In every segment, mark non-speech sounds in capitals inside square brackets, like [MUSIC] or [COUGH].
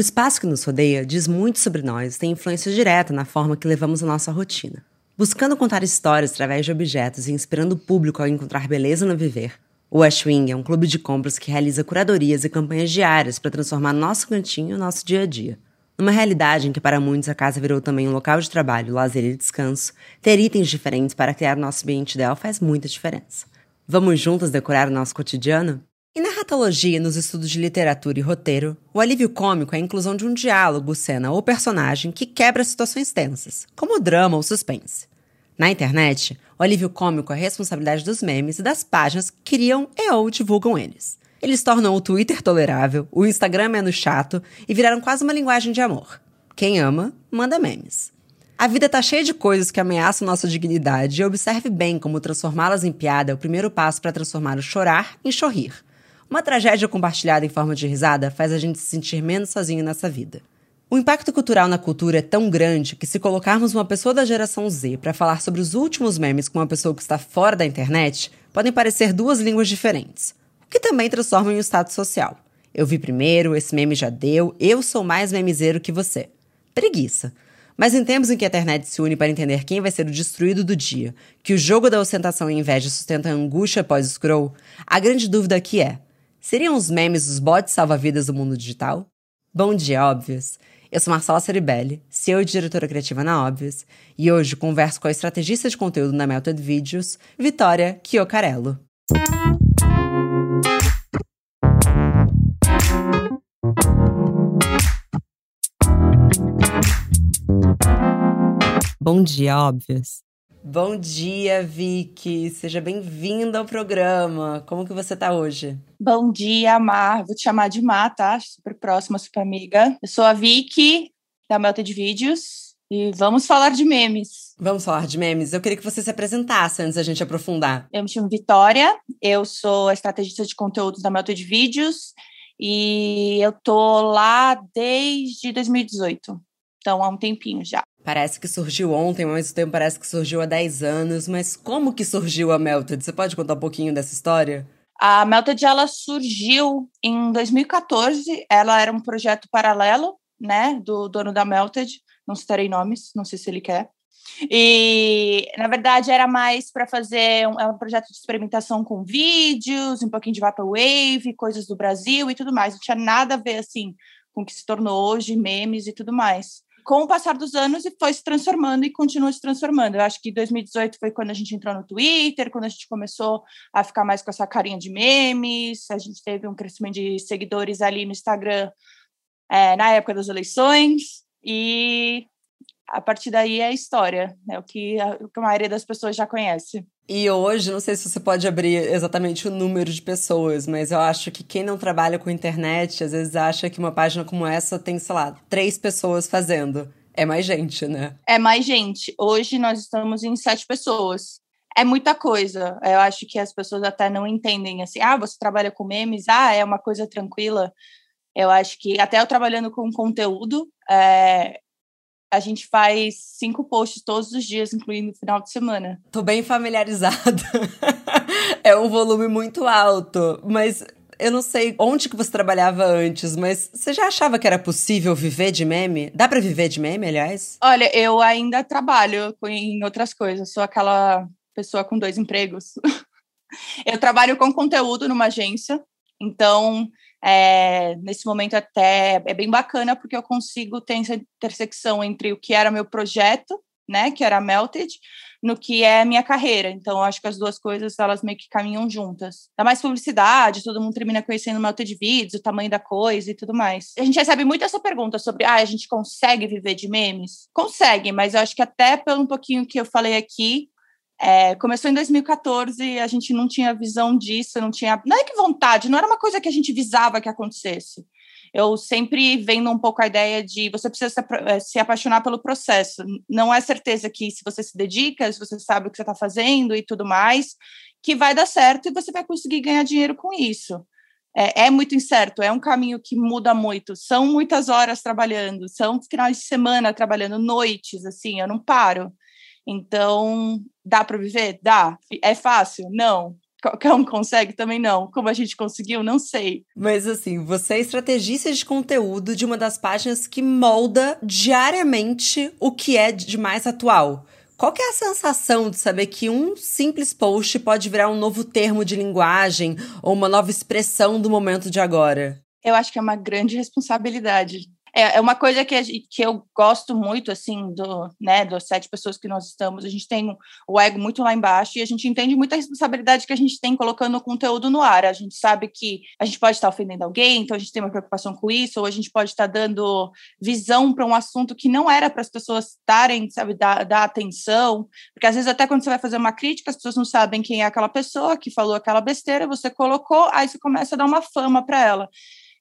O espaço que nos rodeia diz muito sobre nós e tem influência direta na forma que levamos a nossa rotina. Buscando contar histórias através de objetos e inspirando o público a encontrar beleza no viver, o Westwing é um clube de compras que realiza curadorias e campanhas diárias para transformar nosso cantinho e nosso dia a dia. Numa realidade em que para muitos a casa virou também um local de trabalho, lazer e descanso, ter itens diferentes para criar nosso ambiente ideal faz muita diferença. Vamos juntas decorar o nosso cotidiano? E na ratologia, nos estudos de literatura e roteiro, o alívio cômico é a inclusão de um diálogo, cena ou personagem que quebra situações tensas, como o drama ou suspense. Na internet, o alívio cômico é a responsabilidade dos memes e das páginas que criam e ou divulgam eles. Eles tornam o Twitter tolerável, o Instagram menos chato e viraram quase uma linguagem de amor. Quem ama, manda memes. A vida tá cheia de coisas que ameaçam nossa dignidade e observe bem como transformá-las em piada é o primeiro passo para transformar o chorar em sorrir. Uma tragédia compartilhada em forma de risada faz a gente se sentir menos sozinho nessa vida. O impacto cultural na cultura é tão grande que, se colocarmos uma pessoa da geração Z para falar sobre os últimos memes com uma pessoa que está fora da internet, podem parecer duas línguas diferentes, o que também transforma em um status social. Eu vi primeiro, esse meme já deu, eu sou mais memezeiro que você. Preguiça. Mas em tempos em que a internet se une para entender quem vai ser o destruído do dia, que o jogo da ostentação e inveja sustenta a angústia pós-scroll, a grande dúvida aqui é: seriam os memes os bots salva-vidas do mundo digital? Bom dia, óbvios! Eu sou Marcela Ceribelli, CEO e diretora criativa na Óbvios, e hoje converso com a estrategista de conteúdo na Melted Videos, Vitória Chiocarello. Bom dia, Óbvios. Bom dia, Vicky. Seja bem-vinda ao programa. Como que você está hoje? Bom dia, Mar. Vou te chamar de Mar, tá? Super próxima, super amiga. Eu sou a Vicky, da Melta de Vídeos, e vamos falar de memes. Vamos falar de memes. Eu queria que você se apresentasse antes da gente aprofundar. Eu me chamo Vitória, eu sou a estrategista de conteúdos da Melta de Vídeos, e eu tô lá desde 2018. Então, há um tempinho já. Parece que surgiu ontem, ao mesmo tempo parece que surgiu há 10 anos. Mas como que surgiu a Melted? Você pode contar um pouquinho dessa história? A Melted ela surgiu em 2014. Ela era um projeto paralelo, né, do dono da Melted. Não citarei nomes, não sei se ele quer. E, na verdade, era mais para fazer um, um, projeto de experimentação com vídeos, um pouquinho de Vaporwave, coisas do Brasil e tudo mais. Não tinha nada a ver, assim, com o que se tornou hoje, memes e tudo mais com o passar dos anos e foi se transformando e continua se transformando. Eu acho que 2018 foi quando a gente entrou no Twitter, quando a gente começou a ficar mais com essa carinha de memes, a gente teve um crescimento de seguidores ali no Instagram é, na época das eleições, e a partir daí é a história, é o que a, o que a maioria das pessoas já conhece. E hoje, não sei se você pode abrir exatamente o número de pessoas, mas eu acho que quem não trabalha com internet, às vezes acha que uma página como essa tem, sei lá, três pessoas fazendo. É mais gente, né? É mais gente. Hoje nós estamos em sete pessoas. É muita coisa. Eu acho que as pessoas até não entendem assim. Ah, você trabalha com memes? Ah, é uma coisa tranquila. Eu acho que até eu trabalhando com conteúdo, é, a gente faz cinco posts todos os dias, incluindo o final de semana. Tô bem familiarizada. [LAUGHS] é um volume muito alto, mas eu não sei onde que você trabalhava antes, mas você já achava que era possível viver de meme? Dá para viver de meme, aliás? Olha, eu ainda trabalho em outras coisas. Sou aquela pessoa com dois empregos. [LAUGHS] eu trabalho com conteúdo numa agência, então é, nesse momento até é bem bacana porque eu consigo ter essa intersecção entre o que era meu projeto, né, que era Melted, no que é minha carreira. Então, acho que as duas coisas, elas meio que caminham juntas. Dá mais publicidade, todo mundo termina conhecendo o Melted Vídeos, o tamanho da coisa e tudo mais. A gente recebe muito essa pergunta sobre, ah, a gente consegue viver de memes? Consegue, mas eu acho que até pelo um pouquinho que eu falei aqui, é, começou em 2014, a gente não tinha visão disso, não tinha. Não é que vontade, não era uma coisa que a gente visava que acontecesse. Eu sempre vendo um pouco a ideia de você precisa se, é, apaixonar pelo processo. Não é certeza que se você se dedica, se você sabe o que você está fazendo e tudo mais, que vai dar certo e você vai conseguir ganhar dinheiro com isso. É, é, muito incerto, é um caminho que muda muito. São muitas horas trabalhando, são finais de semana trabalhando, noites, assim, eu não paro. Então, dá para viver? Dá. É fácil? Não. qualquer um consegue também não. Como a gente conseguiu, não sei. Mas assim, você é estrategista de conteúdo de uma das páginas que molda diariamente o que é de mais atual. Qual é a sensação de saber que um simples post pode virar um novo termo de linguagem ou uma nova expressão do momento de agora? Eu acho que é uma grande responsabilidade. É, é uma coisa que, que eu gosto muito, assim, do, né, das sete pessoas que nós estamos. A gente tem o ego muito lá embaixo e a gente entende muita responsabilidade que a gente tem colocando o conteúdo no ar. A gente sabe que a gente pode estar ofendendo alguém, então a gente tem uma preocupação com isso, ou a gente pode estar dando visão para um assunto que não era para as pessoas estarem, sabe, dar, dar atenção. Porque às vezes, até quando você vai fazer uma crítica, as pessoas não sabem quem é aquela pessoa que falou aquela besteira, você colocou, aí você começa a dar uma fama para ela.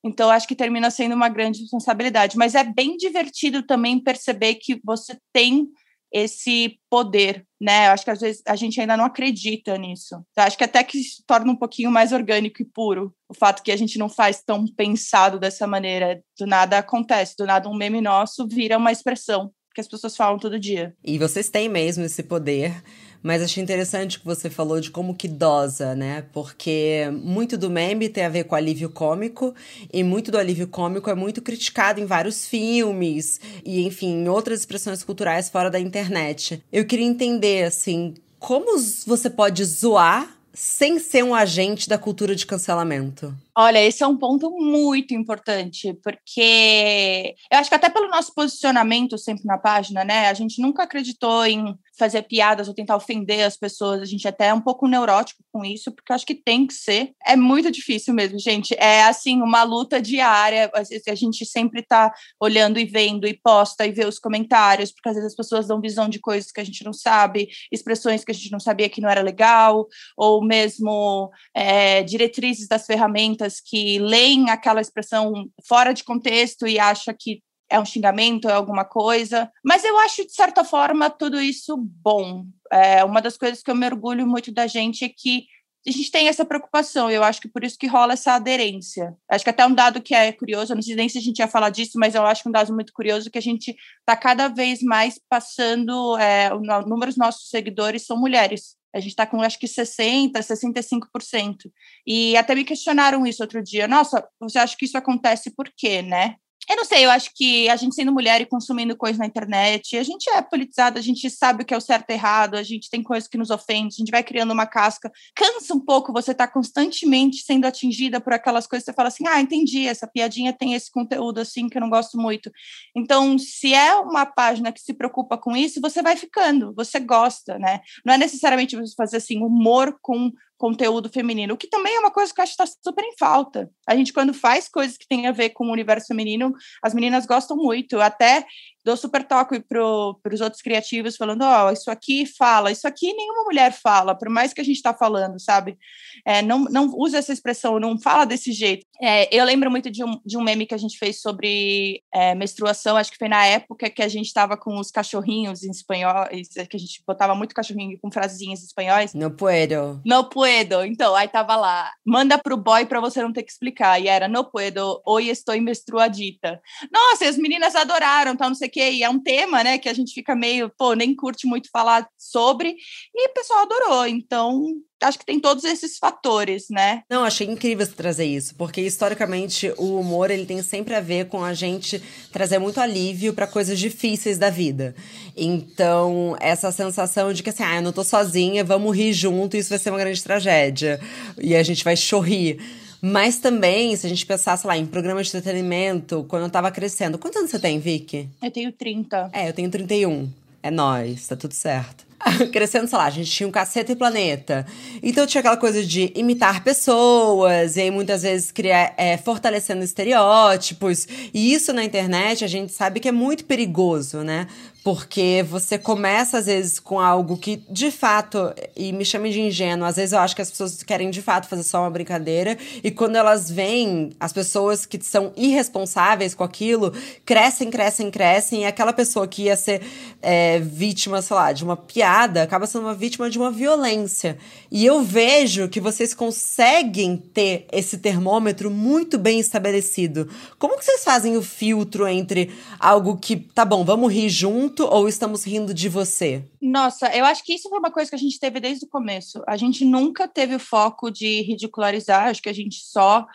Então, acho que termina sendo uma grande responsabilidade. Mas é bem divertido também perceber que você tem esse poder, né? Acho que às vezes a gente ainda não acredita nisso. Então, acho que até que se torna um pouquinho mais orgânico e puro o fato que a gente não faz tão pensado dessa maneira. Do nada acontece, do nada um meme nosso vira uma expressão que as pessoas falam todo dia. E vocês têm mesmo esse poder mas achei interessante que você falou de como que dosa, né? Porque muito do meme tem a ver com alívio cômico e muito do alívio cômico é muito criticado em vários filmes e, enfim, em outras expressões culturais fora da internet. Eu queria entender, assim, como você pode zoar sem ser um agente da cultura de cancelamento? Olha, esse é um ponto muito importante, porque eu acho que até pelo nosso posicionamento sempre na página, né? A gente nunca acreditou em fazer piadas ou tentar ofender as pessoas. A gente até é um pouco neurótico com isso, porque eu acho que tem que ser. É muito difícil mesmo, gente. É assim, uma luta diária. A gente sempre tá olhando e vendo e posta e vê os comentários, porque às vezes as pessoas dão visão de coisas que a gente não sabe, expressões que a gente não sabia que não era legal, ou mesmo é, diretrizes das ferramentas pessoas que leem aquela expressão fora de contexto e acham que é um xingamento, é alguma coisa. Mas eu acho, de certa forma, tudo isso bom. É, uma das coisas que eu me orgulho muito da gente é que a gente tem essa preocupação, eu acho que por isso que rola essa aderência. Acho que até um dado que é curioso, não sei nem se a gente ia falar disso, mas eu acho que um dado muito curioso que a gente está cada vez mais passando, é, o número dos nossos seguidores são mulheres. A gente está com acho que 60%, 65%. E até me questionaram isso outro dia. Nossa, você acha que isso acontece por quê, né? Eu não sei, eu acho que a gente sendo mulher e consumindo coisas na internet, a gente é politizada, a gente sabe o que é o certo e errado, a gente tem coisas que nos ofendem, a gente vai criando uma casca. Cansa um pouco você estar tá constantemente sendo atingida por aquelas coisas, você fala assim, ah, entendi, essa piadinha tem esse conteúdo assim que eu não gosto muito. Então, se é uma página que se preocupa com isso, você vai ficando, você gosta, né? Não é necessariamente você fazer assim, humor com conteúdo feminino, o que também é uma coisa que eu acho que está super em falta. A gente, quando faz coisas que tem a ver com o universo feminino, as meninas gostam muito. Até dou super toque para os outros criativos, falando: Ó, oh, isso aqui fala, isso aqui nenhuma mulher fala, por mais que a gente está falando, sabe? É, não, não usa essa expressão, não fala desse jeito. É, eu lembro muito de um, de um meme que a gente fez sobre é, menstruação, acho que foi na época que a gente estava com os cachorrinhos em espanhol, que a gente botava muito cachorrinho com frasezinhas em espanhóis. No puedo. No puedo. Então, aí tava lá, manda pro boy para você não ter que explicar. E era, no puedo, hoje estou menstruadita. Nossa, as meninas adoraram, tal, não sei o E é um tema, né, que a gente fica meio, pô, nem curte muito falar sobre. E o pessoal adorou. Então, acho que tem todos esses fatores, né? Não, achei incrível você trazer isso, porque historicamente o humor ele tem sempre a ver com a gente trazer muito alívio para coisas difíceis da vida. Então, essa sensação de que assim, ah, eu não tô sozinha, vamos rir junto, isso vai ser uma grande tragédia. E a gente vai chorrir. Mas também, se a gente pensar, sei lá, em programa de entretenimento, quando eu tava crescendo. Quantos anos você tem, Vicky? Eu tenho 30. É, eu tenho 31. É nós, tá tudo certo. [LAUGHS] crescendo, sei lá, a gente tinha um Caceta e Planeta. Então tinha aquela coisa de imitar pessoas, e aí muitas vezes criar, é, fortalecendo estereótipos. E isso na internet a gente sabe que é muito perigoso, né? Porque você começa, às vezes, com algo que, de fato, e me chame de ingênuo, às vezes eu acho que as pessoas querem, de fato, fazer só uma brincadeira, e quando elas veem as pessoas que são irresponsáveis com aquilo, crescem, crescem, crescem, e aquela pessoa que ia ser é, vítima, sei lá, de uma piada acaba sendo uma vítima de uma violência. E eu vejo que vocês conseguem ter esse termômetro muito bem estabelecido. Como que vocês fazem o filtro entre algo que, tá bom, vamos rir junto ou estamos rindo de você? Nossa, eu acho que isso foi uma coisa que a gente teve desde o começo. A gente nunca teve o foco de ridicularizar, acho que a gente só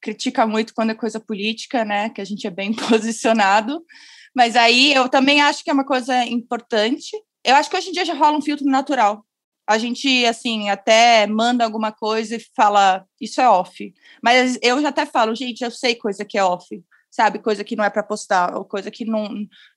critica muito quando é coisa política, né? Que a gente é bem [LAUGHS] posicionado. Mas aí eu também acho que é uma coisa importante. Eu acho que hoje em dia já rola um filtro natural. A gente, assim, até manda alguma coisa e fala, isso é off. Mas eu já até falo, gente, eu sei coisa que é off, sabe? Coisa que não é para postar, ou coisa que não,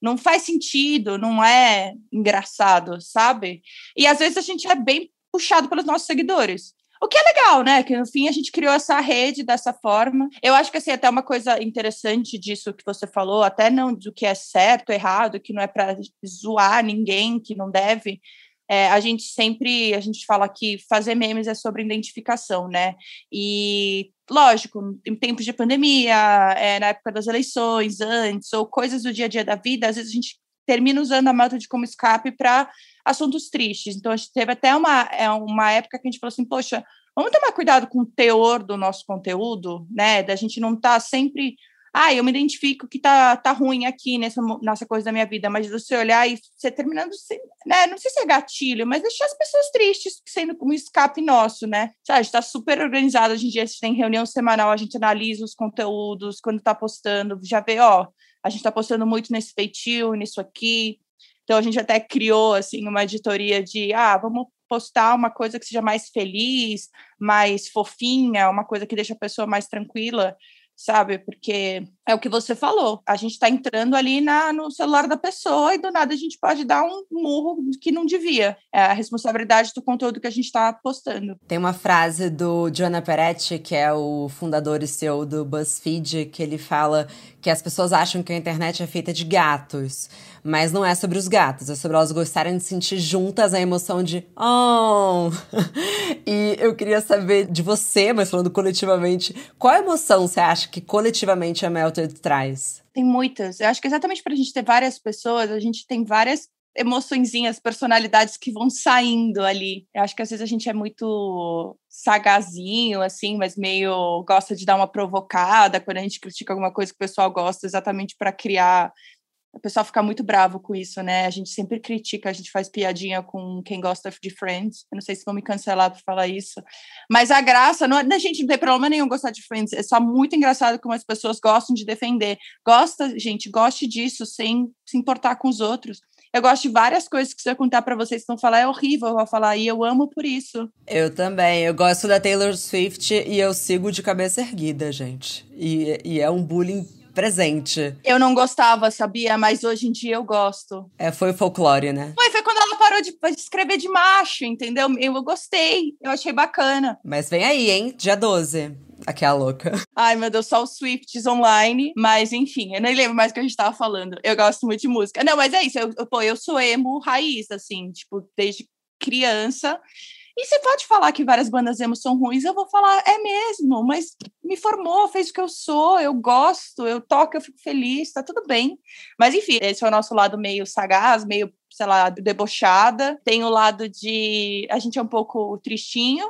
não faz sentido, não é engraçado, sabe? E às vezes a gente é bem puxado pelos nossos seguidores. O que é legal, né? Que no fim a gente criou essa rede dessa forma. Eu acho que assim, até uma coisa interessante disso que você falou, até não do que é certo, errado, que não é para zoar ninguém, que não deve. É, a gente sempre, a gente fala que fazer memes é sobre identificação, né? E, lógico, em tempos de pandemia, é, na época das eleições, antes, ou coisas do dia a dia da vida, às vezes a gente termina usando a de como escape para assuntos tristes. Então, a gente teve até uma, é, uma época que a gente falou assim, poxa, vamos tomar cuidado com o teor do nosso conteúdo, né? Da gente não estar tá sempre, ah, eu me identifico que tá, tá ruim aqui nessa, nessa coisa da minha vida, mas você olhar e você terminando, né? Não sei se é gatilho, mas deixar as pessoas tristes sendo um escape nosso, né? Sabe, a gente tá super organizado hoje em dia, a gente tem reunião semanal, a gente analisa os conteúdos, quando tá postando, já vê, ó, a gente está postando muito nesse feitio, nisso aqui. Então a gente até criou assim uma editoria de ah, vamos postar uma coisa que seja mais feliz, mais fofinha, uma coisa que deixa a pessoa mais tranquila sabe? Porque é o que você falou. A gente está entrando ali na, no celular da pessoa e do nada a gente pode dar um murro que não devia. É a responsabilidade do conteúdo que a gente está postando. Tem uma frase do Jonah Peretti, que é o fundador e CEO do BuzzFeed, que ele fala que as pessoas acham que a internet é feita de gatos. Mas não é sobre os gatos, é sobre elas gostarem de sentir juntas a emoção de oh! [LAUGHS] e eu queria saber de você, mas falando coletivamente, qual emoção você acha que coletivamente a Melted traz? Tem muitas. Eu acho que exatamente para a gente ter várias pessoas, a gente tem várias emoçõezinhas, personalidades que vão saindo ali. Eu acho que às vezes a gente é muito sagazinho, assim, mas meio gosta de dar uma provocada quando a gente critica alguma coisa que o pessoal gosta, exatamente para criar o pessoal fica muito bravo com isso, né? A gente sempre critica, a gente faz piadinha com quem gosta de Friends. Eu não sei se vão me cancelar por falar isso. Mas a graça, não, é, a gente não tem problema nenhum gostar de Friends. É só muito engraçado como as pessoas gostam de defender. Gosta, gente, goste disso sem se importar com os outros. Eu gosto de várias coisas que se eu contar para vocês, vão falar é horrível, eu vou falar, e eu amo por isso. Eu também. Eu gosto da Taylor Swift e eu sigo de cabeça erguida, gente. E, e é um bullying presente. Eu não gostava, sabia? Mas hoje em dia eu gosto. É, foi o folclore, né? Foi, foi quando ela parou de, escrever de macho, entendeu? Eu, eu gostei, eu achei bacana. Mas vem aí, hein? Dia 12. Aquela louca. [LAUGHS] Ai, meu Deus, só os Swifts online. Mas, enfim, eu nem lembro mais o que a gente tava falando. Eu gosto muito de música. Não, mas é isso. Eu, eu, pô, eu sou emo raiz, assim, tipo, desde criança. E você pode falar que várias bandas emo são ruins, eu vou falar, é mesmo, mas me formou, fez o que eu sou, eu gosto, eu toco, eu fico feliz, tá tudo bem. Mas enfim, esse é o nosso lado meio sagaz, meio, sei lá, debochada. Tem o lado de a gente é um pouco tristinho,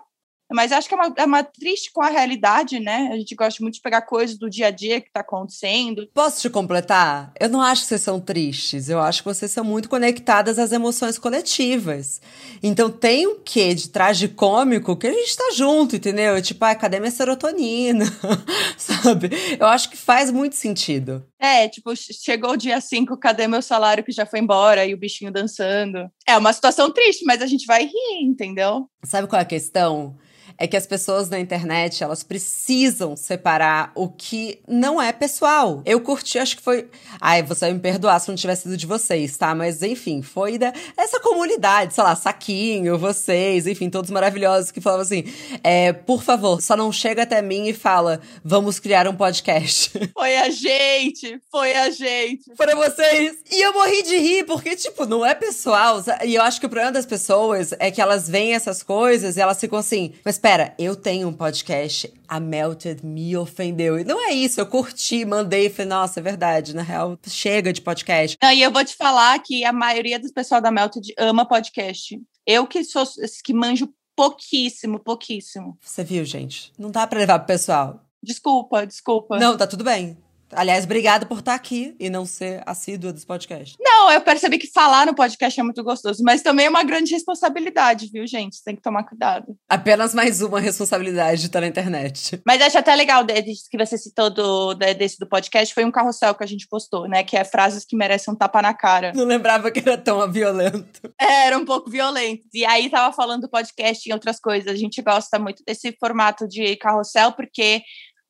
mas acho que é uma, é uma triste com a realidade, né? A gente gosta muito de pegar coisas do dia a dia que tá acontecendo. Posso te completar? Eu não acho que vocês são tristes. Eu acho que vocês são muito conectadas às emoções coletivas. Então tem um quê de cômico que a gente tá junto, entendeu? Tipo, ah, cadê minha serotonina? [LAUGHS] Sabe? Eu acho que faz muito sentido. É, tipo, chegou o dia 5, cadê meu salário que já foi embora e o bichinho dançando? É uma situação triste, mas a gente vai rir, entendeu? Sabe qual é a questão? É que as pessoas na internet, elas precisam separar o que não é pessoal. Eu curti, acho que foi. Ai, você vai me perdoar se não tivesse sido de vocês, tá? Mas enfim, foi da essa comunidade, sei lá, Saquinho, vocês, enfim, todos maravilhosos que falavam assim: é, por favor, só não chega até mim e fala, vamos criar um podcast. [LAUGHS] Foi a gente, foi a gente. Foram vocês. E eu morri de rir, porque, tipo, não é pessoal. E eu acho que o problema das pessoas é que elas veem essas coisas e elas ficam assim, mas espera, eu tenho um podcast, a Melted me ofendeu. E não é isso, eu curti, mandei, falei, nossa, é verdade, na real, chega de podcast. Não, e eu vou te falar que a maioria dos pessoal da Melted ama podcast. Eu que sou que manjo pouquíssimo, pouquíssimo. Você viu, gente? Não dá para levar pro pessoal. Desculpa, desculpa. Não, tá tudo bem. Aliás, obrigada por estar aqui e não ser assídua dos podcasts. Não, eu percebi que falar no podcast é muito gostoso, mas também é uma grande responsabilidade, viu, gente? Você tem que tomar cuidado. Apenas mais uma responsabilidade de estar na internet. Mas acho até legal desse que você citou do, desse do podcast, foi um carrossel que a gente postou, né? Que é frases que merecem um tapa na cara. Não lembrava que era tão violento. É, era um pouco violento. E aí tava falando do podcast e outras coisas. A gente gosta muito desse formato de carrossel, porque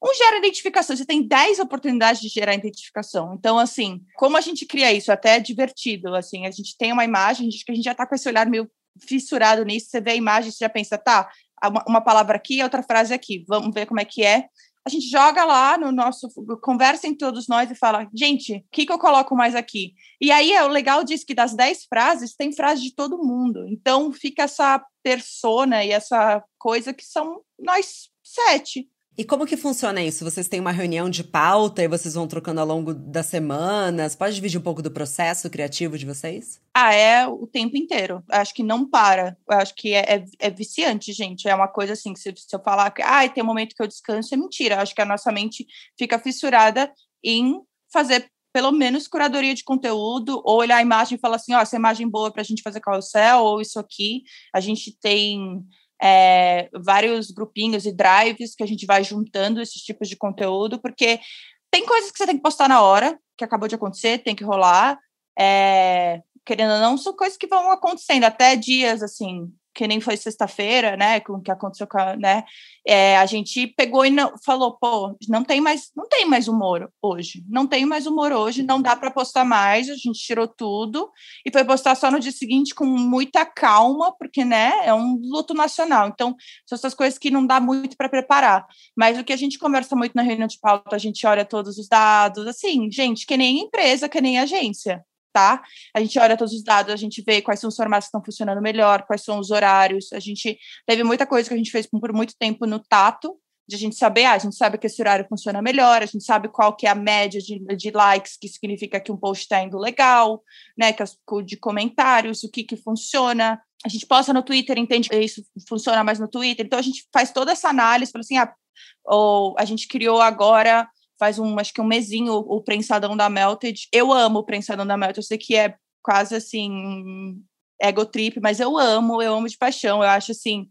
um gera identificação, você tem 10 oportunidades de gerar identificação. Então, assim, como a gente cria isso? Até é divertido, assim, a gente tem uma imagem, a gente, a gente já está com esse olhar meio fissurado nisso, você vê a imagem, você já pensa, tá, uma, uma palavra aqui, outra frase aqui, vamos ver como é que é. A gente joga lá no nosso, conversa em todos nós e fala, gente, o que, que eu coloco mais aqui? E aí, é o legal disso que das 10 frases, tem frase de todo mundo. Então, fica essa persona e essa coisa que são nós sete. E como que funciona isso? Vocês têm uma reunião de pauta e vocês vão trocando ao longo das semanas? Pode dividir um pouco do processo criativo de vocês? Ah, é o tempo inteiro. Acho que não para. Acho que é, é, é, viciante, gente. É uma coisa assim, que se, se eu falar que ah, tem um momento que eu descanso, é mentira. Acho que a nossa mente fica fissurada em fazer pelo menos curadoria de conteúdo, ou olhar a imagem e falar assim, ó, oh, essa imagem boa para a gente fazer carrossel, ou isso aqui. A gente tem é, vários grupinhos e drives que a gente vai juntando esses tipos de conteúdo, porque tem coisas que você tem que postar na hora, que acabou de acontecer, tem que rolar. É, querendo ou não, são coisas que vão acontecendo até dias assim que nem foi sexta-feira, né, com o que aconteceu com a, né, é, a gente pegou e não, falou, pô, não tem mais, não tem mais humor hoje, não tem mais humor hoje, não dá para postar mais, a gente tirou tudo e foi postar só no dia seguinte com muita calma, porque, né, é um luto nacional, então são essas coisas que não dá muito para preparar, mas o que a gente conversa muito na reunião de pauta, a gente olha todos os dados, assim, gente, que nem empresa, que nem agência, tá? A gente olha todos os dados, a gente vê quais são os formatos que estão funcionando melhor, quais são os horários. A gente teve muita coisa que a gente fez por muito tempo no tato, de a gente saber, ah, a gente sabe que esse horário funciona melhor, a gente sabe qual que é a média de, de likes, que significa que um post está indo legal, né, que de comentários, o que que funciona. A gente posta no Twitter, entende que isso funciona mais no Twitter. Então a gente faz toda essa análise, fala assim, ah, ou a gente criou agora faz um, acho que um mesinho, o, prensadão da Melted. Eu amo o prensadão da Melted, eu sei que é quase assim, ego trip, mas eu amo, eu amo de paixão. Eu acho assim,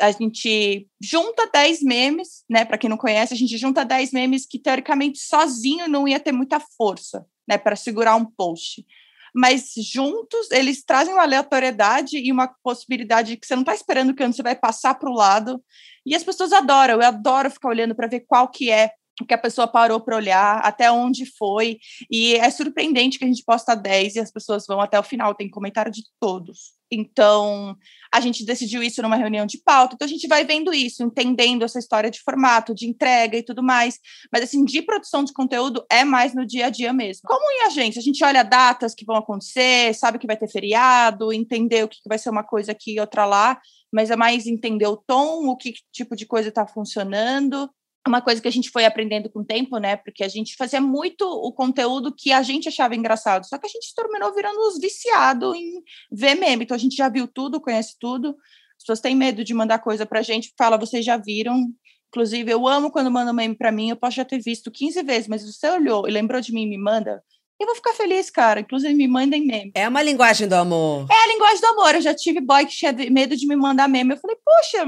a gente junta 10 memes, né? Para quem não conhece, a gente junta 10 memes que teoricamente sozinho não ia ter muita força, né, para segurar um post. Mas juntos eles trazem uma aleatoriedade e uma possibilidade que você não está esperando que você vai passar para o lado. E as pessoas adoram, eu adoro ficar olhando para ver qual que é que a pessoa parou para olhar, até onde foi. E é surpreendente que a gente posta 10 e as pessoas vão até o final, tem comentário de todos. Então, a gente decidiu isso numa reunião de pauta. Então, a gente vai vendo isso, entendendo essa história de formato, de entrega e tudo mais. Mas, assim, de produção de conteúdo é mais no dia a dia mesmo. Como em agência, a gente olha datas que vão acontecer, sabe que vai ter feriado, entender o que vai ser uma coisa aqui e outra lá, mas é mais entender o tom, o que tipo de coisa está funcionando uma coisa que a gente foi aprendendo com o tempo, né? Porque a gente fazia muito o conteúdo que a gente achava engraçado, só que a gente terminou virando os viciados em ver meme. Então a gente já viu tudo, conhece tudo. As pessoas têm medo de mandar coisa pra gente, fala, vocês já viram. Inclusive, eu amo quando mandam meme pra mim, eu posso já ter visto 15 vezes, mas se você olhou e lembrou de mim e me manda, eu vou ficar feliz, cara. Inclusive, me mandem meme. É uma linguagem do amor. É a linguagem do amor. Eu já tive boy que tinha medo de me mandar meme. Eu falei, poxa,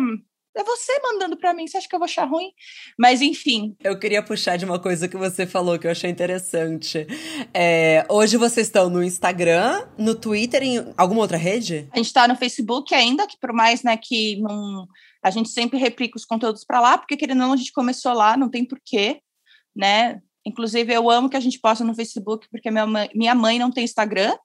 é você mandando para mim, você acha que eu vou achar ruim? Mas enfim. Eu queria puxar de uma coisa que você falou que eu achei interessante. É, hoje vocês estão no Instagram, no Twitter, em alguma outra rede? A gente está no Facebook ainda, que por mais né, que não, a gente sempre replica os conteúdos para lá, porque querendo ou não, a gente começou lá, não tem porquê, né? Inclusive, eu amo que a gente posta no Facebook, porque minha mãe, minha mãe não tem Instagram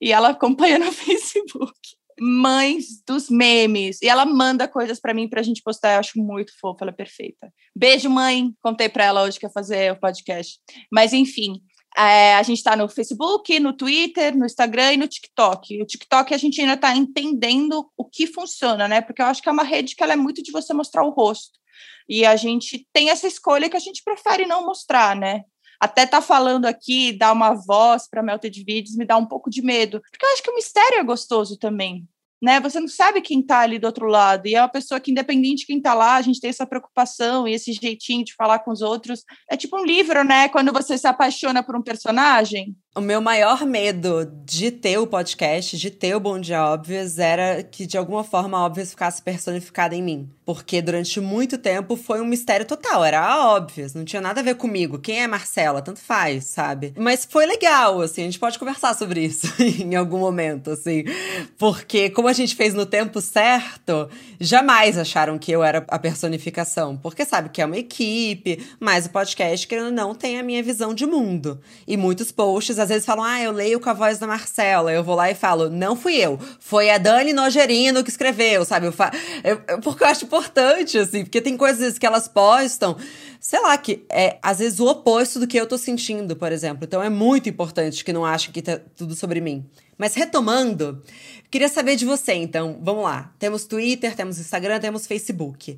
e ela acompanha no [LAUGHS] Facebook mães dos memes. E ela manda coisas para mim pra gente postar. Eu acho muito fofa, ela é perfeita. Beijo, mãe. Contei pra ela hoje que ia fazer o podcast. Mas, enfim, É, a gente está no Facebook, no Twitter, no Instagram e no TikTok. O TikTok a gente ainda está entendendo o que funciona, né? Porque eu acho que é uma rede que ela é muito de você mostrar o rosto. E a gente tem essa escolha que a gente prefere não mostrar, né? Até tá falando aqui, dar uma voz para Melted Videos, me dá um pouco de medo. Porque eu acho que o mistério é gostoso também né? Você não sabe quem está ali do outro lado. E é uma pessoa que, independente de quem está lá, a gente tem essa preocupação e esse jeitinho de falar com os outros. É tipo um livro, né? Quando você se apaixona por um personagem. O meu maior medo de ter o podcast, de ter o Bom Dia Óbvios, era que de alguma forma a Óbvios ficasse personificada em mim. Porque durante muito tempo foi um mistério total, era a Óbvios, não tinha nada a ver comigo. Quem é Marcela? Tanto faz, sabe? Mas foi legal, assim, a gente pode conversar sobre isso [LAUGHS] em algum momento, assim. Porque, como a gente fez no tempo certo, jamais acharam que eu era a personificação. Porque sabe que é uma equipe, mas o podcast, querendo não, tem a minha visão de mundo. E muitos posts, vezes, falam, ah, eu leio com a voz da Marcela. Eu vou lá e falo, não fui eu, foi a Dani Nogerino que escreveu, sabe? Eu fa... eu, porque eu acho importante, assim, porque tem coisas que elas postam, sei lá, que é às vezes o oposto do que eu tô sentindo, por exemplo. Então é muito importante que não achem que tá tudo sobre mim. Mas retomando, queria saber de você, então, vamos lá. Temos Twitter, temos Instagram, temos Facebook.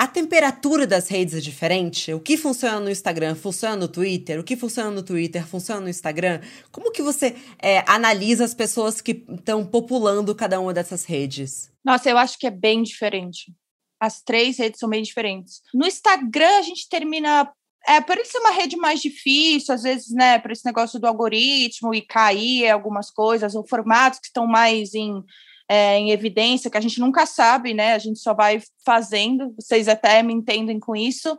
A temperatura das redes é diferente? O que funciona no Instagram funciona no Twitter? O que funciona no Twitter funciona no Instagram? Como que você é, analisa as pessoas que estão populando cada uma dessas redes? Nossa, eu acho que é bem diferente. As três redes são bem diferentes. No Instagram, a gente termina. É, por isso é uma rede mais difícil, às vezes, né, por esse negócio do algoritmo e cair algumas coisas, ou formatos que estão mais em é, em evidência, que a gente nunca sabe, né? A gente só vai fazendo, vocês até me entendem com isso.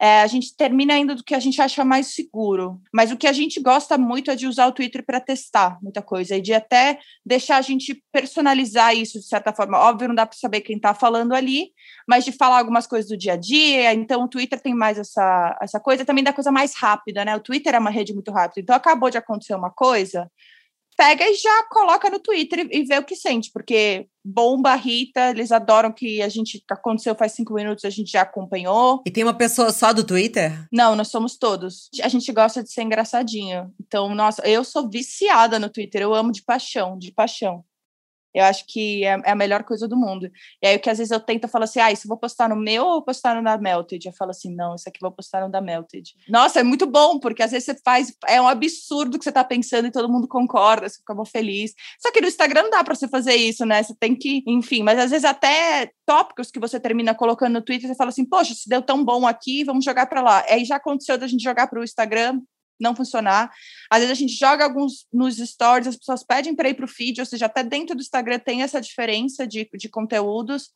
É, a gente termina indo do que a gente acha mais seguro. Mas o que a gente gosta muito é de usar o Twitter para testar muita coisa e de até deixar a gente personalizar isso de certa forma. Óbvio, não dá para saber quem está falando ali, mas de falar algumas coisas do dia a dia. Então, o Twitter tem mais essa, essa coisa também da coisa mais rápida, né? O Twitter é uma rede muito rápida. Então, acabou de acontecer uma coisa, pega e já coloca no Twitter e, vê o que sente, porque bomba, Rita, eles adoram que a gente aconteceu faz cinco minutos, a gente já acompanhou. E tem uma pessoa só do Twitter? Não, nós somos todos. A gente gosta de ser engraçadinho. Então, nossa, eu sou viciada no Twitter, eu amo de paixão, de paixão. Eu acho que é, é, a melhor coisa do mundo. E aí, o que às vezes eu tento falar assim, ah, isso eu vou postar no meu ou postar no da Melted? Eu falo assim, não, isso aqui eu vou postar no da Melted. Nossa, é muito bom, porque às vezes você faz, é um absurdo que você tá pensando e todo mundo concorda, você fica feliz. Só que no Instagram não dá para você fazer isso, né? Você tem que, enfim, mas às vezes até tópicos que você termina colocando no Twitter, você fala assim, poxa, se deu tão bom aqui, vamos jogar para lá. Aí já aconteceu da gente jogar para o Instagram, não funcionar. Às vezes a gente joga alguns nos stories, as pessoas pedem para ir para o feed, ou seja, até dentro do Instagram tem essa diferença de, de conteúdos.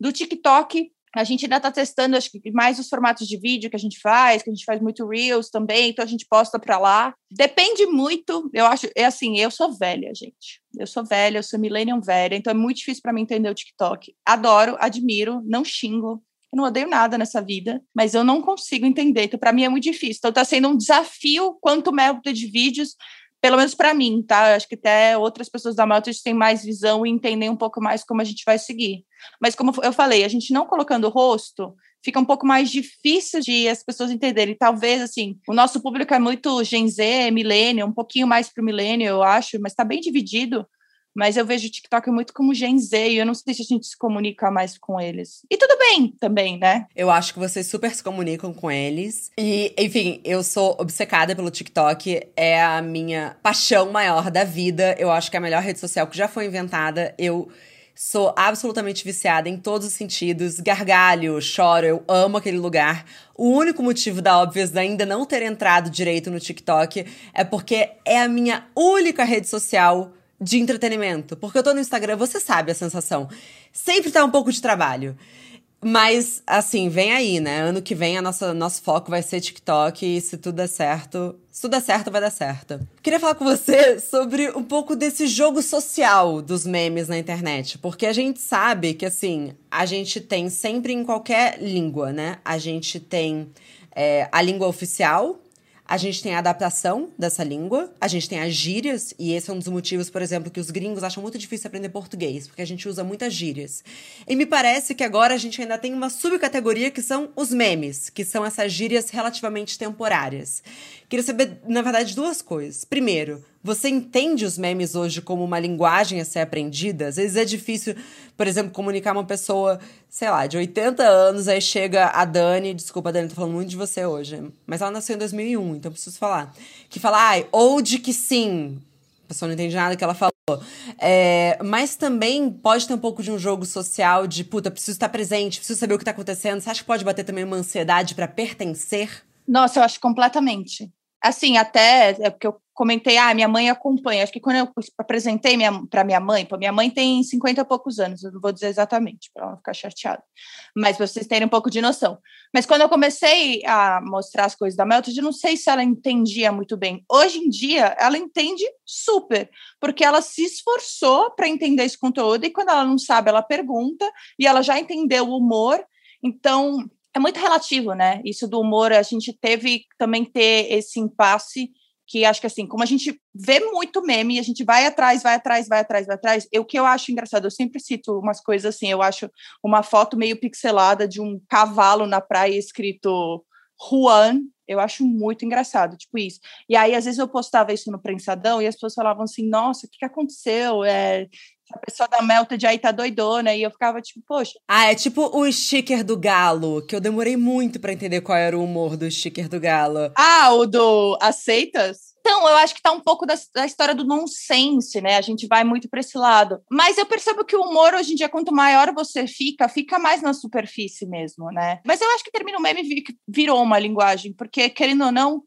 Do TikTok, a gente ainda está testando, acho que mais os formatos de vídeo que a gente faz, que a gente faz muito Reels também, então a gente posta para lá. Depende muito, eu acho, é assim, eu sou velha, gente. Eu sou velha, eu sou millennium velha, então é muito difícil para mim entender o TikTok. Adoro, admiro, não xingo, eu não odeio nada nessa vida, mas eu não consigo entender. Então, para mim é muito difícil. Então, está sendo um desafio quanto método de vídeos, pelo menos para mim, tá? Acho que até outras pessoas da Melted têm mais visão e entendem um pouco mais como a gente vai seguir. Mas, como eu falei, a gente não colocando o rosto, fica um pouco mais difícil de as pessoas entenderem. Talvez, assim, o nosso público é muito Gen Z, milênio, um pouquinho mais para o milênio, eu acho, mas está bem dividido mas eu vejo o TikTok muito como Gen Z e eu não sei se a gente se comunica mais com eles. E tudo bem também, né? Eu acho que vocês super se comunicam com eles. E, enfim, eu sou obcecada pelo TikTok, é a minha paixão maior da vida. Eu acho que é a melhor rede social que já foi inventada. Eu sou absolutamente viciada em todos os sentidos, gargalho, choro, eu amo aquele lugar. O único motivo da Obvious ainda não ter entrado direito no TikTok é porque é a minha única rede social de entretenimento. Porque eu tô no Instagram, você sabe a sensação. Sempre tá um pouco de trabalho. Mas, assim, vem aí, né? Ano que vem a nossa, nosso foco vai ser TikTok e se tudo der certo, se tudo der certo, vai dar certo. Queria falar com você [LAUGHS] sobre um pouco desse jogo social dos memes na internet. Porque a gente sabe que, assim, a gente tem sempre em qualquer língua, né? A gente tem é, a língua oficial, a gente tem a adaptação dessa língua, a gente tem as gírias, e esse é um dos motivos, por exemplo, que os gringos acham muito difícil aprender português, porque a gente usa muitas gírias. E me parece que agora a gente ainda tem uma subcategoria que são os memes, que são essas gírias relativamente temporárias. Queria saber, na verdade, duas coisas. Primeiro, você entende os memes hoje como uma linguagem a ser aprendida? Às vezes é difícil, por exemplo, comunicar uma pessoa, sei lá, de 80 anos, aí chega a Dani, desculpa, Dani, tô falando muito de você hoje, mas ela nasceu em 2001, então preciso falar. Que fala, ai, ou de que sim. A pessoa não entende nada que ela falou. É, mas também pode ter um pouco de um jogo social de, puta, preciso estar presente, preciso saber o que tá acontecendo. Você acha que pode bater também uma ansiedade para pertencer? Nossa, eu acho completamente. Assim, até é porque eu comentei, ah, minha mãe acompanha. Acho que quando eu apresentei para minha mãe, pô, minha mãe tem 50 e poucos anos, eu não vou dizer exatamente, para ela não ficar chateada, mas para vocês terem um pouco de noção. Mas quando eu comecei a mostrar as coisas da Melted, eu não sei se ela entendia muito bem. Hoje em dia, ela entende super, porque ela se esforçou para entender esse conteúdo e quando ela não sabe, ela pergunta e ela já entendeu o humor. Então, é muito relativo, né? Isso do humor, a gente teve também ter esse impasse que acho que assim, como a gente vê muito meme, a gente vai atrás, vai atrás, vai atrás, vai atrás. o que eu acho engraçado, eu sempre cito umas coisas assim, eu acho uma foto meio pixelada de um cavalo na praia escrito Juan, eu acho muito engraçado, tipo isso. E aí, às vezes, eu postava isso no Prensadão e as pessoas falavam assim, nossa, o que, que aconteceu? É, a pessoa da Melted aí tá doidona, e eu ficava tipo, poxa. Ah, é tipo o sticker do galo, que eu demorei muito para entender qual era o humor do sticker do galo. Ah, o do aceitas? Então, eu acho que tá um pouco da, da história do nonsense, né? A gente vai muito para esse lado. Mas eu percebo que o humor, hoje em dia, quanto maior você fica, fica mais na superfície mesmo, né? Mas eu acho que termina o meme virou uma linguagem, porque, querendo ou não,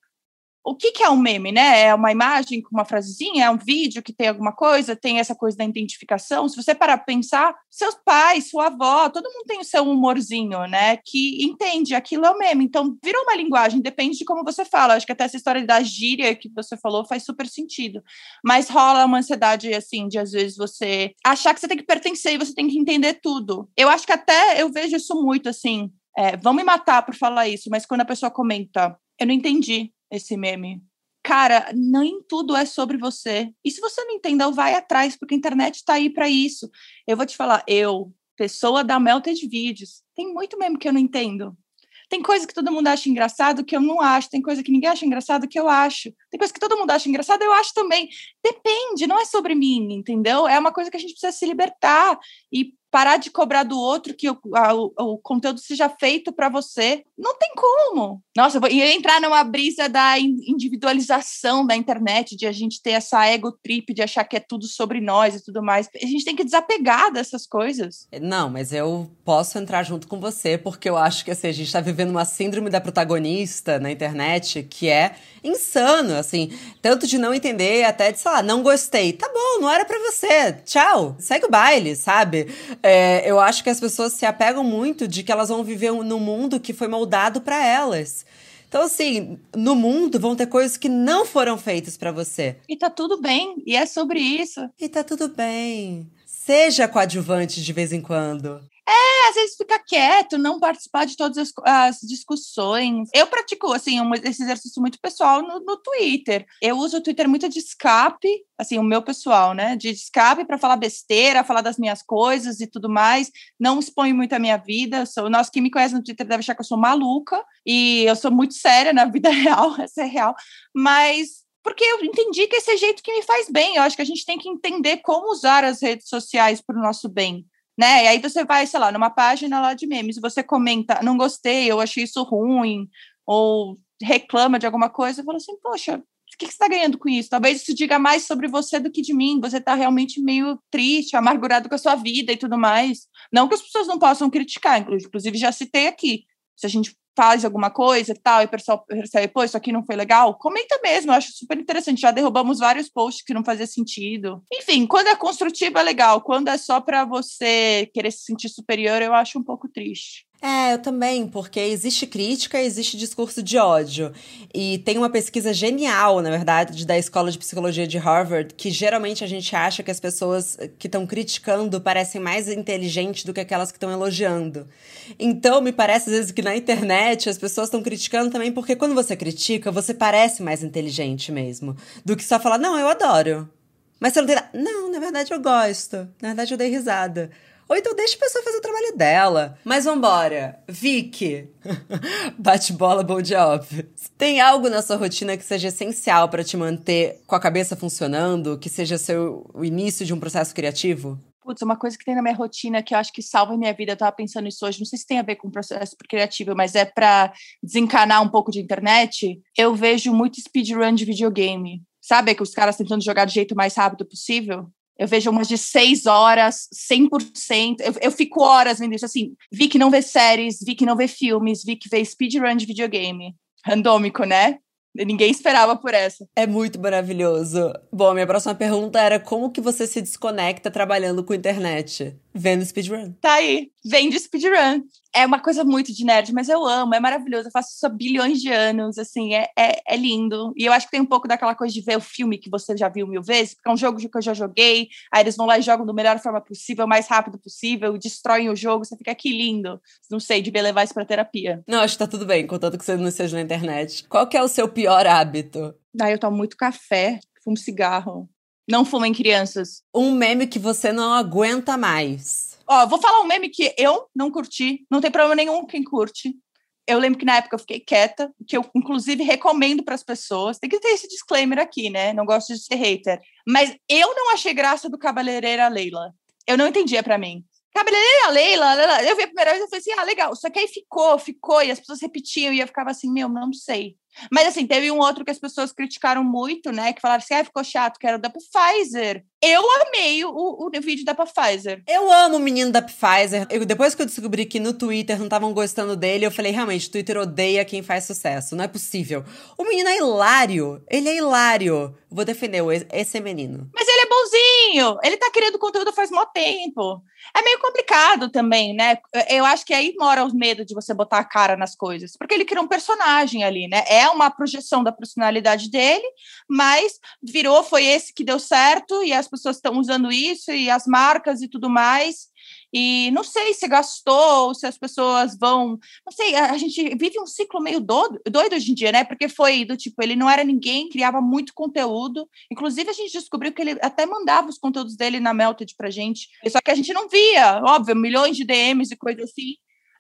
o que, que, é um meme, né? É uma imagem com uma frasezinha, é um vídeo que tem alguma coisa, tem essa coisa da identificação. Se você parar para pensar, seus pais, sua avó, todo mundo tem o seu humorzinho, né? Que entende, aquilo é o meme. Então, virou uma linguagem, depende de como você fala. Acho que até essa história da gíria que você falou faz super sentido. Mas rola uma ansiedade, assim, de às vezes você achar que você tem que pertencer e você tem que entender tudo. Eu acho que até eu vejo isso muito, assim. É, vão me matar por falar isso, mas quando a pessoa comenta, eu não entendi esse meme. Cara, nem tudo é sobre você. E se você não entendeu, vai atrás, porque a internet está aí para isso. Eu vou te falar, eu, pessoa da Melted Vídeos, tem muito meme que eu não entendo. Tem coisa que todo mundo acha engraçado que eu não acho, tem coisa que ninguém acha engraçado que eu acho. Tem coisa que todo mundo acha engraçado, eu acho também. Depende, não é sobre mim, entendeu? É uma coisa que a gente precisa se libertar e parar de cobrar do outro que o, a, o, conteúdo seja feito para você. Não tem como. Nossa, ia entrar numa brisa da individualização da internet, de a gente ter essa ego trip, de achar que é tudo sobre nós e tudo mais. A gente tem que desapegar dessas coisas. Não, mas eu posso entrar junto com você, porque eu acho que assim, a gente está vivendo uma síndrome da protagonista na internet que é insano, assim, tanto de não entender até de, sei lá, não gostei. Tá bom, não era para você. Tchau. Segue o baile, sabe? É, eu acho que as pessoas se apegam muito de que elas vão viver num mundo que foi moldado para elas. Então, assim, no mundo vão ter coisas que não foram feitas para você. E tá tudo bem, e é sobre isso. E tá tudo bem. Seja coadjuvante de vez em quando. É, às vezes fica quieto, não participar de todas as, as discussões. Eu pratico, assim, um, esse exercício muito pessoal no, no, Twitter. Eu uso o Twitter muito de escape, assim, o meu pessoal, né? De escape para falar besteira, falar das minhas coisas e tudo mais. Não exponho muito a minha vida. Sou, nosso que me conhece no Twitter deve achar que eu sou maluca. E eu sou muito séria na [LAUGHS] vida real, essa é real. Mas porque eu entendi que esse é jeito que me faz bem. Eu acho que a gente tem que entender como usar as redes sociais para o nosso bem né? E aí você vai, sei lá, numa página lá de memes, você comenta, não gostei, eu achei isso ruim, ou reclama de alguma coisa, e fala assim, poxa, o que, você está ganhando com isso? Talvez isso diga mais sobre você do que de mim. Você está realmente meio triste, amargurado com a sua vida e tudo mais. Não que as pessoas não possam criticar, inclusive já citei aqui. Se a gente faz alguma coisa e tal, e o pessoal percebe, pô, isso aqui não foi legal, comenta mesmo, eu acho super interessante. Já derrubamos vários posts que não fazia sentido. Enfim, quando é construtivo é legal, quando é só para você querer se sentir superior, eu acho um pouco triste. É, eu também, porque existe crítica existe discurso de ódio. E tem uma pesquisa genial, na verdade, da Escola de Psicologia de Harvard, que geralmente a gente acha que as pessoas que estão criticando parecem mais inteligentes do que aquelas que estão elogiando. Então, me parece às vezes que na internet as pessoas estão criticando também porque quando você critica, você parece mais inteligente mesmo, do que só falar, não, eu adoro. Mas você não tem. Não, na verdade eu gosto. Na verdade eu dei risada. Ou então deixa a pessoa fazer o trabalho dela. Mas vambora. Vicky. [LAUGHS] Bate bola, bom job. Tem algo na sua rotina que seja essencial para te manter com a cabeça funcionando? Que seja seu, o início de um processo criativo? Putz, uma coisa que tem na minha rotina que eu acho que salva minha vida, eu tava pensando isso hoje, não sei se tem a ver com o processo criativo, mas é para desencanar um pouco de internet. Eu vejo muito speedrun de videogame. Sabe que os caras tentando jogar do jeito mais rápido possível? Eu vejo umas de seis horas, 100%. Eu, eu fico horas vendo isso. Assim, vi que não vê séries, vi que não vê filmes, vi que vê speedrun de videogame. Randômico, né? Ninguém esperava por essa. É muito maravilhoso. Bom, minha próxima pergunta era como que você se desconecta trabalhando com internet? Vendo speedrun. Tá aí, vende speedrun. É uma coisa muito de nerd, mas eu amo, é maravilhoso. Eu faço isso há bilhões de anos, assim, é, é, é, lindo. E eu acho que tem um pouco daquela coisa de ver o filme que você já viu mil vezes, porque é um jogo que eu já joguei, aí eles vão lá e jogam da melhor forma possível, mais rápido possível, destroem o jogo, você fica que lindo. Não sei, devia levar isso pra terapia. Não, acho que tá tudo bem, contanto que você não esteja na internet. Qual que é o seu pior hábito? Ah, eu tomo muito café, fumo cigarro. Não fumem crianças. Um meme que você não aguenta mais. Ó, vou falar um meme que eu não curti. Não tem problema nenhum quem curte. Eu lembro que na época eu fiquei quieta, que eu inclusive recomendo para as pessoas. Tem que ter esse disclaimer aqui, né? Não gosto de ser hater. Mas eu não achei graça do cabeleireira Leila. Eu não entendia para mim. Cabeleireira Leila, Leila, eu vi a primeira vez e falei assim: ah, legal. Só que aí ficou, ficou, e as pessoas repetiam, e eu ficava assim: meu, não sei. Mas assim, teve um outro que as pessoas criticaram muito, né? Que falaram assim: ah, ficou chato, que era o da Pfizer. Eu amei o, o, o vídeo da Pfizer. Eu amo o menino da Pfizer. Eu, depois que eu descobri que no Twitter não estavam gostando dele, eu falei: realmente, o Twitter odeia quem faz sucesso. Não é possível. O menino é hilário. Ele é hilário. Vou defender esse menino. Mas ele é bonzinho. Ele tá querendo conteúdo faz mó tempo. É meio complicado também, né? Eu acho que aí mora o medo de você botar a cara nas coisas. Porque ele cria um personagem ali, né? É uma projeção da personalidade dele, mas virou, foi esse que deu certo, e as pessoas estão usando isso, e as marcas e tudo mais. E não sei se gastou, se as pessoas vão. Não sei, a gente vive um ciclo meio doido, doido hoje em dia, né? Porque foi do tipo, ele não era ninguém, criava muito conteúdo. Inclusive, a gente descobriu que ele até mandava os conteúdos dele na Melted pra gente. Só que a gente não via, óbvio, milhões de DMs e coisas assim.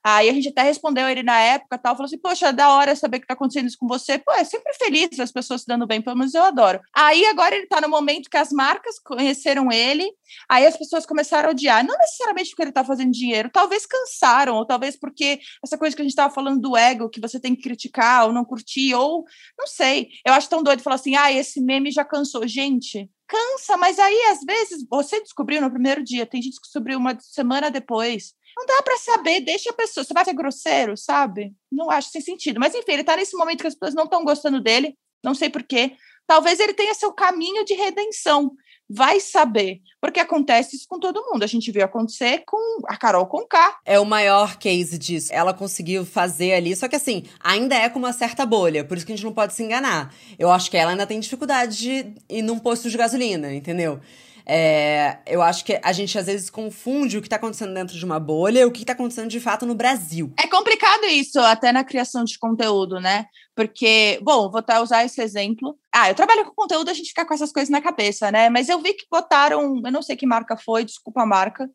Aí a gente até respondeu ele na época, tal, falou assim: Poxa, da hora saber que tá acontecendo isso com você. Pô, é sempre feliz as pessoas se dando bem, pelo menos eu adoro. Aí agora ele tá no momento que as marcas conheceram ele, aí as pessoas começaram a odiar. Não necessariamente porque ele tá fazendo dinheiro, talvez cansaram, ou talvez porque essa coisa que a gente tava falando do ego, que você tem que criticar ou não curtir, ou não sei. Eu acho tão doido falar assim: ah, esse meme já cansou. Gente, cansa, mas aí às vezes você descobriu no primeiro dia, tem gente que descobriu uma semana depois. Não dá para saber, deixa a pessoa. Você vai ser grosseiro, sabe? Não acho sem sentido. Mas enfim, ele tá nesse momento que as pessoas não estão gostando dele, não sei porquê. Talvez ele tenha seu caminho de redenção. Vai saber. Porque acontece isso com todo mundo. A gente viu acontecer com a Carol Conká. É o maior case disso. Ela conseguiu fazer ali, só que assim, ainda é com uma certa bolha. Por isso que a gente não pode se enganar. Eu acho que ela ainda tem dificuldade de ir num posto de gasolina, entendeu? É, eu acho que a gente às vezes confunde o que está acontecendo dentro de uma bolha e o que está acontecendo de fato no Brasil. É complicado isso, até na criação de conteúdo, né? Porque, bom, vou até usar esse exemplo. Ah, eu trabalho com conteúdo, a gente fica com essas coisas na cabeça, né? Mas eu vi que botaram, eu não sei que marca foi, desculpa a marca,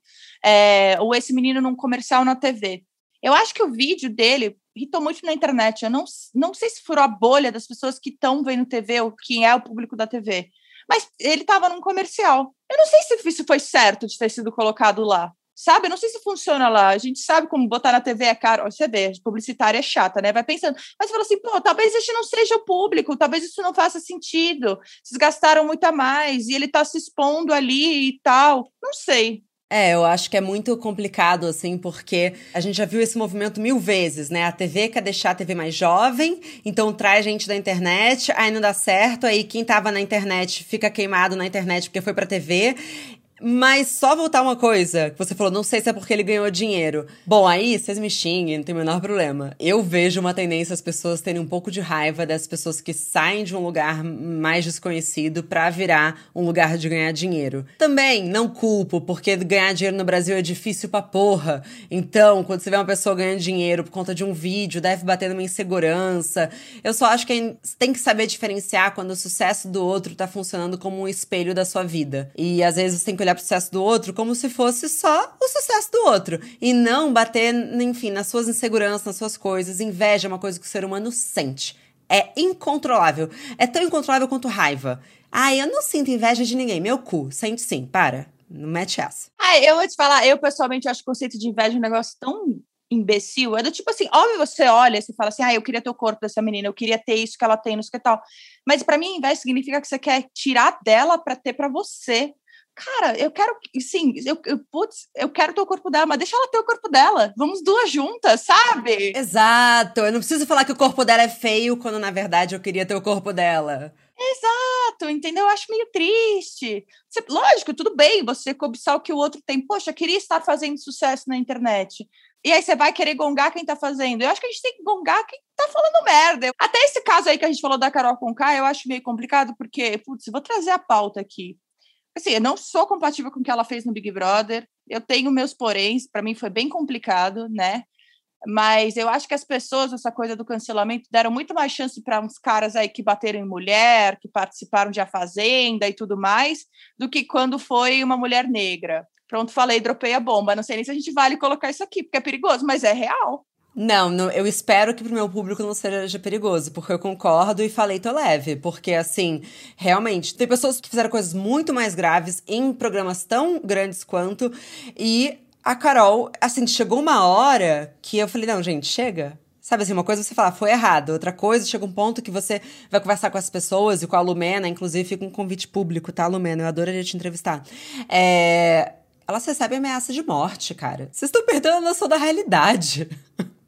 é, ou esse menino num comercial na TV. Eu acho que o vídeo dele irritou muito na internet. Eu não, não sei se furou a bolha das pessoas que estão vendo TV ou quem é o público da TV mas ele estava num comercial. Eu não sei se isso foi certo de ter sido colocado lá. Sabe? Eu não sei se funciona lá. A gente sabe como botar na TV é caro. Você vê, publicitária é chata, né? Vai pensando. Mas você fala assim, pô, talvez este não seja o público, talvez isso não faça sentido. Vocês gastaram muito a mais e ele está se expondo ali e tal. Não sei. É, eu acho que é muito complicado, assim, porque a gente já viu esse movimento mil vezes, né? A TV quer deixar a TV mais jovem, então traz gente da internet, aí não dá certo, aí quem tava na internet fica queimado na internet porque foi pra TV. Mas só voltar uma coisa, que você falou, não sei se é porque ele ganhou dinheiro. Bom, aí vocês me xinguem, não tem o menor problema. Eu vejo uma tendência as pessoas terem um pouco de raiva das pessoas que saem de um lugar mais desconhecido para virar um lugar de ganhar dinheiro. Também não culpo, porque ganhar dinheiro no Brasil é difícil pra porra. Então, quando você vê uma pessoa ganhando dinheiro por conta de um vídeo, deve bater numa insegurança. Eu só acho que tem que saber diferenciar quando o sucesso do outro tá funcionando como um espelho da sua vida. E às vezes você tem que olhar olhar pro sucesso do outro como se fosse só o sucesso do outro. E não bater, enfim, nas suas inseguranças, nas suas coisas. Inveja é uma coisa que o ser humano sente. É incontrolável. É tão incontrolável quanto raiva. Ah, eu não sinto inveja de ninguém. Meu cu. Sente sim. Para. Não mete essa. Ah, eu vou te falar, eu pessoalmente acho o conceito de inveja um negócio tão imbecil. É do tipo assim, óbvio, você olha e fala assim, ah, eu queria ter o corpo dessa menina, eu queria ter isso que ela tem, não sei o que tal. Mas para mim, inveja significa que você quer tirar dela para ter para você. Cara, eu quero, sim, eu, eu, putz, eu quero ter o corpo dela, mas deixa ela ter o corpo dela. Vamos duas juntas, sabe? Exato. Eu não preciso falar que o corpo dela é feio quando na verdade eu queria ter o corpo dela. Exato, entendeu? Eu acho meio triste. Você, lógico, tudo bem você cobiçar o que o outro tem. Poxa, queria estar fazendo sucesso na internet. E aí você vai querer gongar quem tá fazendo. Eu acho que a gente tem que gongar quem tá falando merda. Até esse caso aí que a gente falou da Carol Conká, eu acho meio complicado, porque, putz, vou trazer a pauta aqui. Assim, eu não sou compatível com o que ela fez no Big Brother. Eu tenho meus poréns, para mim foi bem complicado, né? Mas eu acho que as pessoas, essa coisa do cancelamento, deram muito mais chance para uns caras aí que bateram em mulher, que participaram de A Fazenda e tudo mais, do que quando foi uma mulher negra. Pronto, falei, dropei a bomba. Não sei nem se a gente vale colocar isso aqui, porque é perigoso, mas é real. Não, não, eu espero que pro meu público não seja perigoso, porque eu concordo e falei tô leve, porque assim, realmente, tem pessoas que fizeram coisas muito mais graves em programas tão grandes quanto, e a Carol, assim, chegou uma hora que eu falei, não, gente, chega. Sabe assim, uma coisa é você falar, foi errado. Outra coisa, chega um ponto que você vai conversar com as pessoas e com a Lumena, inclusive fica um convite público, tá, Lumena? Eu adoraria te entrevistar. É, elas recebem ameaça de morte, cara. Vocês estão perdendo a noção da realidade. [LAUGHS]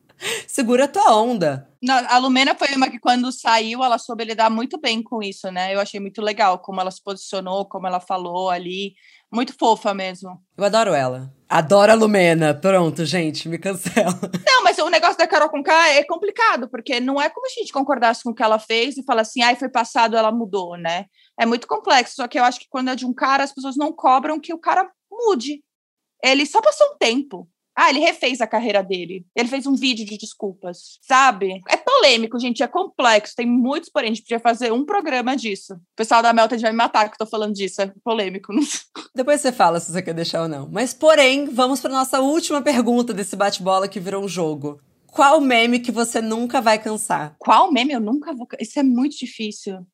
Segura a tua onda. Não, a Lumena foi uma que, quando saiu, ela soube lidar muito bem com isso, né? Eu achei muito legal como ela se posicionou, como ela falou ali. Muito fofa mesmo. Eu adoro ela. Adoro a Lumena. Pronto, gente, me cancela. [LAUGHS] Não, mas o negócio da Carol com K é complicado, porque não é como se a gente concordasse com o que ela fez e fala assim, ai, foi passado, ela mudou, né? É muito complexo. Só que eu acho que quando é de um cara, as pessoas não cobram que o cara mude. Ele só passou um tempo. Ah, ele refez a carreira dele. Ele fez um vídeo de desculpas, sabe? É polêmico, gente, é complexo, tem muitos, porém, a gente podia fazer um programa disso. O pessoal da Melta vai me matar que eu tô falando disso, é polêmico. [LAUGHS] Depois você fala se você quer deixar ou não. Mas, porém, vamos para nossa última pergunta desse bate-bola que virou um jogo. Qual meme que você nunca vai cansar? Qual meme eu nunca vou... Isso é muito difícil.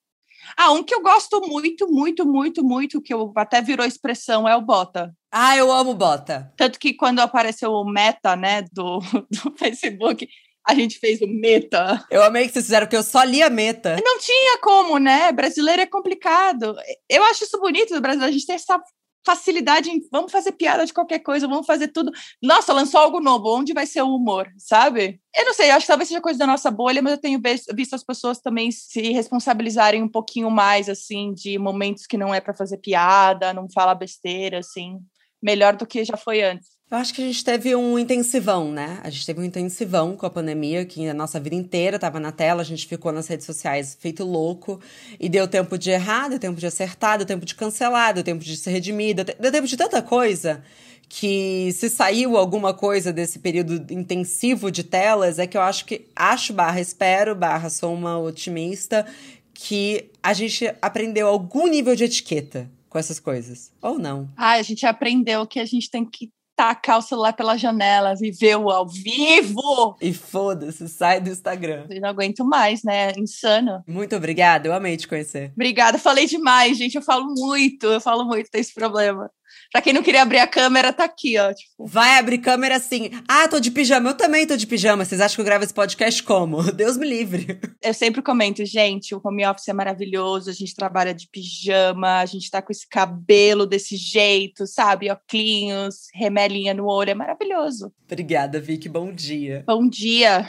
Ah, um que eu gosto muito, muito, muito, muito, que eu até virou expressão, é o Bota. Ah, eu amo Bota. Tanto que quando apareceu o Meta, né, do, [LAUGHS] do Facebook, a gente fez o Meta. Eu amei que vocês fizeram, porque eu só lia Meta. Não tinha como, né? Brasileiro é complicado. Eu acho isso bonito do Brasil, a gente tem essa facilidade em vamos fazer piada de qualquer coisa, vamos fazer tudo. Nossa, lançou algo novo, onde vai ser o humor, sabe? Eu não sei, acho que talvez seja coisa da nossa bolha, mas eu tenho visto as pessoas também se responsabilizarem um pouquinho mais, assim, de momentos que não é para fazer piada, não falar besteira, assim, melhor do que já foi antes. Eu acho que a gente teve um intensivão, né? A gente teve um intensivão com a pandemia, que a nossa vida inteira estava na tela, a gente ficou nas redes sociais feito louco, e deu tempo de errar, deu tempo de acertar, deu tempo de cancelar, deu tempo de se redimir, deu, deu tempo de tanta coisa que se saiu alguma coisa desse período intensivo de telas, é que eu acho que acho barra espero, barra sou uma otimista, que a gente aprendeu algum nível de etiqueta com essas coisas. Ou não. Ah, a gente aprendeu que a gente tem que tacar o celular pela janela, viveu ao vivo. E foda-se, sai do Instagram. Eu não aguento mais, né? Insano. Muito obrigada, eu amei te conhecer. Obrigada, falei demais, gente. Eu falo muito, eu falo muito, tem esse problema. Pra quem não queria abrir a câmera, tá aqui, ó. Tipo. Vai abrir câmera assim. Ah, tô de pijama. Eu também tô de pijama. Vocês acham que eu gravo esse podcast como? [LAUGHS] Deus me livre. Eu sempre comento, gente, o home office é maravilhoso. A gente trabalha de pijama, a gente tá com esse cabelo desse jeito, sabe? Oclinhos, remelinha no olho. É maravilhoso. Obrigada, Vicky. Bom dia. Bom dia.